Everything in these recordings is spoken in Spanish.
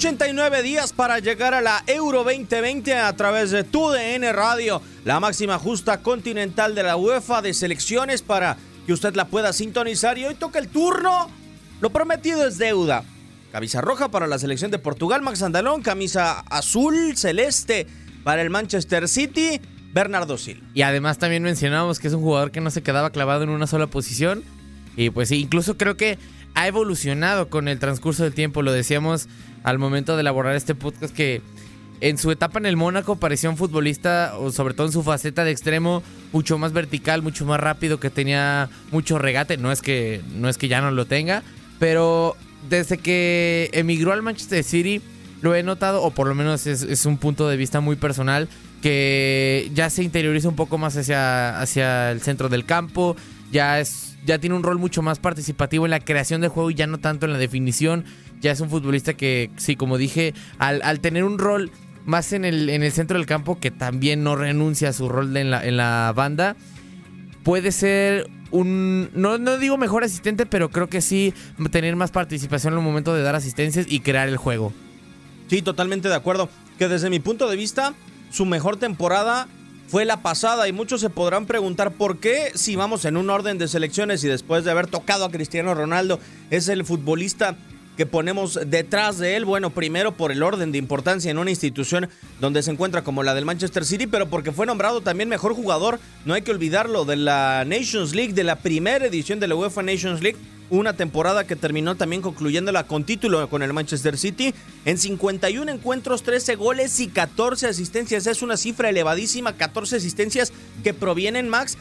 ...89 días para llegar a la Euro 2020 a través de TUDN Radio... ...la máxima justa continental de la UEFA de selecciones para que usted la pueda sintonizar... ...y hoy toca el turno... ...lo prometido es deuda... Camisa roja para la selección de Portugal, Max Andalón. Camisa azul, celeste para el Manchester City, Bernardo Silva. Y además también mencionábamos que es un jugador que no se quedaba clavado en una sola posición. Y pues incluso creo que ha evolucionado con el transcurso del tiempo. Lo decíamos al momento de elaborar este podcast que en su etapa en el Mónaco parecía un futbolista, o sobre todo en su faceta de extremo, mucho más vertical, mucho más rápido, que tenía mucho regate. No es que, no es que ya no lo tenga, pero desde que emigró al Manchester City, lo he notado, o por lo menos es, un punto de vista muy personal, que ya se interioriza un poco más hacia, hacia el centro del campo, ya, es, ya tiene un rol mucho más participativo en la creación de juego y ya no tanto en la definición. Ya es un futbolista que, sí, como dije, al, al tener un rol más en el, en el centro del campo, que también no renuncia a su rol en, la, en la banda, puede ser un. No, no, digo mejor asistente, pero creo que sí tener más participación en el momento de dar asistencias y crear el juego. Sí, totalmente de acuerdo. Que desde mi punto de vista, su mejor temporada fue la pasada y muchos se podrán preguntar por qué si vamos en un orden de selecciones y después de haber tocado a Cristiano Ronaldo es el futbolista que ponemos detrás de él, bueno, primero por el orden de importancia en una institución donde se encuentra como la del Manchester City, pero porque fue nombrado también mejor jugador, no hay que olvidarlo, de la Nations League, de la primera edición de la UEFA Nations League, una temporada que terminó también concluyéndola con título con el Manchester City, en 51 encuentros, 13 goles y 14 asistencias, es una cifra elevadísima, 14 asistencias que provienen, Max,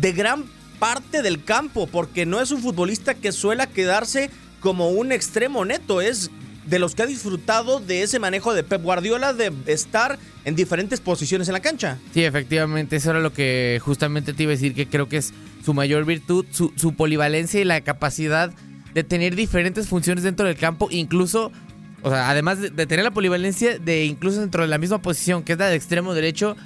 de gran parte del campo, porque no es un futbolista que suele quedarse como un extremo neto, es de los que ha disfrutado de ese manejo de Pep Guardiola de estar en diferentes posiciones en la cancha. Sí, efectivamente, eso era lo que justamente te iba a decir, que creo que es su mayor virtud, su, su polivalencia y la capacidad de tener diferentes funciones dentro del campo, incluso, o sea, además de, de tener la polivalencia de incluso dentro de la misma posición, que es la de extremo derecho,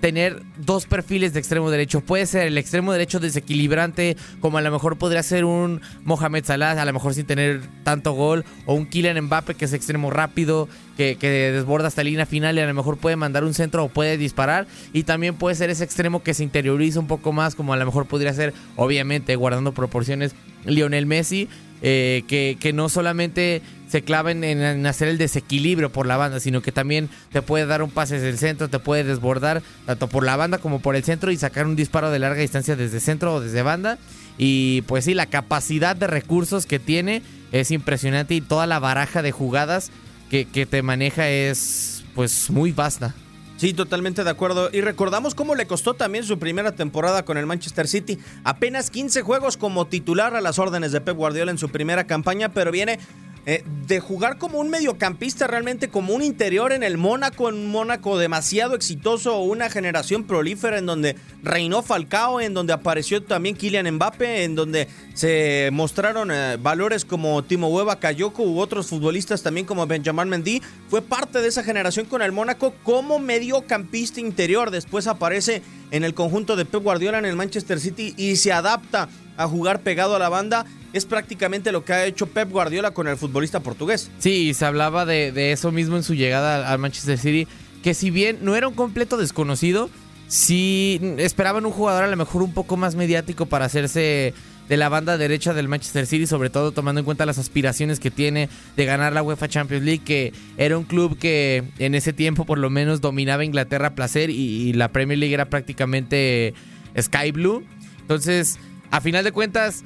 tener dos perfiles de extremo derecho. Puede ser el extremo derecho desequilibrante, como a lo mejor podría ser un Mohamed Salah, a lo mejor sin tener tanto gol, o un Kylian Mbappe que es extremo rápido, que, que desborda hasta la línea final y a lo mejor puede mandar un centro o puede disparar. Y también puede ser ese extremo que se interioriza un poco más, como a lo mejor podría ser, obviamente, guardando proporciones, Lionel Messi. Eh, que, que, no solamente se clava en, en, hacer el desequilibrio por la banda, sino que también te puede dar un pase desde el centro, te puede desbordar tanto por la banda como por el centro y sacar un disparo de larga distancia desde centro o desde banda. Y pues sí, la capacidad de recursos que tiene es impresionante y toda la baraja de jugadas que, que te maneja es pues muy vasta. Sí, totalmente de acuerdo. Y recordamos cómo le costó también su primera temporada con el Manchester City. Apenas 15 juegos como titular a las órdenes de Pep Guardiola en su primera campaña, pero viene eh, de jugar como un mediocampista, realmente como un interior en el Mónaco, en un Mónaco demasiado exitoso, una generación prolífera en donde reinó Falcao, en donde apareció también Kylian Mbappe, en donde se mostraron eh, valores como Timo Hueva Cayoko u otros futbolistas también como Benjamin Mendy. Fue parte de esa generación con el Mónaco como mediocampista interior. Después aparece en el conjunto de Pep Guardiola en el Manchester City y se adapta a jugar pegado a la banda es prácticamente lo que ha hecho Pep Guardiola con el futbolista portugués. Sí, se hablaba de, eso mismo en su llegada al Manchester City, que si bien no era un completo desconocido, sí esperaban un jugador a lo mejor un poco más mediático para hacerse de la banda derecha del Manchester City, sobre todo tomando en cuenta las aspiraciones que tiene de ganar la UEFA Champions League, que era un club que en ese tiempo por lo menos dominaba Inglaterra a placer y, y la Premier League era prácticamente Sky Blue. Entonces, a final de cuentas,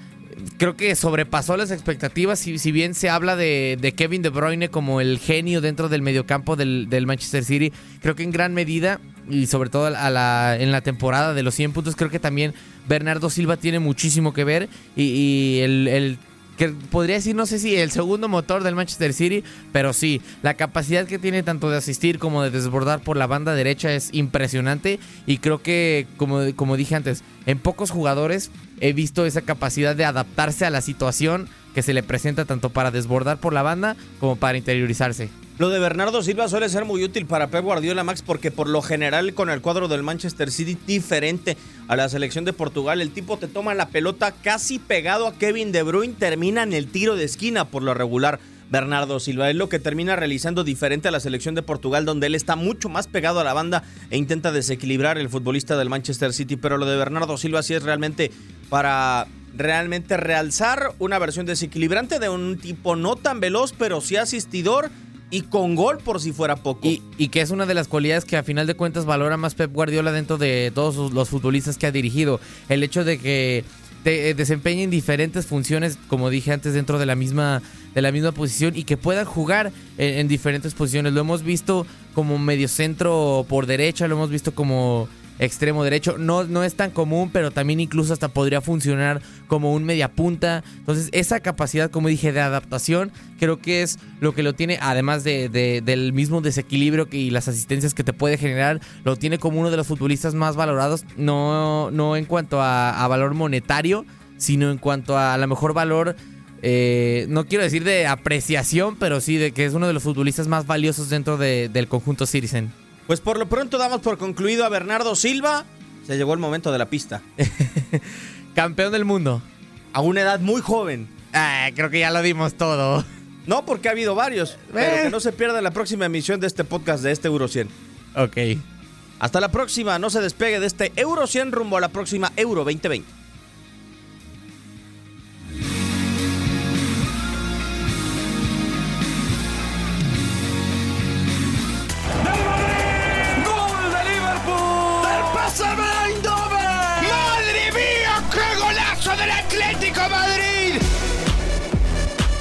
creo que sobrepasó las expectativas. Si, si bien se habla de, de, Kevin De Bruyne como el genio dentro del mediocampo del, del, Manchester City, creo que en gran medida, y sobre todo a la, en la temporada de los 100 puntos, creo que también Bernardo Silva tiene muchísimo que ver y, el que podría decir, no sé si el segundo motor del Manchester City, pero sí, la capacidad que tiene tanto de asistir como de desbordar por la banda derecha es impresionante y creo que, como, como dije antes, en pocos jugadores he visto esa capacidad de adaptarse a la situación que se le presenta tanto para desbordar por la banda como para interiorizarse. Lo de Bernardo Silva suele ser muy útil para Pep Guardiola, Max, porque por lo general con el cuadro del Manchester City diferente a la selección de Portugal, el tipo te toma la pelota casi pegado a Kevin De Bruyne, termina en el tiro de esquina por lo regular. Bernardo Silva es lo que termina realizando diferente a la selección de Portugal, donde él está mucho más pegado a la banda e intenta desequilibrar el futbolista del Manchester City. Pero lo de Bernardo Silva sí es realmente para realmente realzar una versión desequilibrante de un tipo no tan veloz, pero sí asistidor y con gol por si fuera poco. Y, que es una de las cualidades que a final de cuentas valora más Pep Guardiola dentro de todos los futbolistas que ha dirigido. El hecho de que te desempeñen diferentes funciones, como dije antes, dentro de la misma, de la misma posición y que puedan jugar en, en diferentes posiciones. Lo hemos visto como mediocentro por derecha, lo hemos visto como extremo derecho. No, no es tan común, pero también incluso hasta podría funcionar como un mediapunta. Entonces, esa capacidad, como dije, de adaptación, creo que es lo que lo tiene, además de, de, del mismo desequilibrio que, y las asistencias que te puede generar, lo tiene como uno de los futbolistas más valorados, no, no en cuanto a, valor monetario, sino en cuanto a, a lo mejor valor. Eh, no quiero decir de apreciación, pero sí de que es uno de los futbolistas más valiosos dentro de, del conjunto Citizen. Pues por lo pronto damos por concluido a Bernardo Silva. Se llegó el momento de la pista. Campeón del mundo. A una edad muy joven. Ah, creo que ya lo dimos todo. No, porque ha habido varios. Eh. Pero que no se pierda la próxima emisión de este podcast de este Euro 100. Ok. Hasta la próxima. No se despegue de este Euro 100 rumbo a la próxima Euro 2020.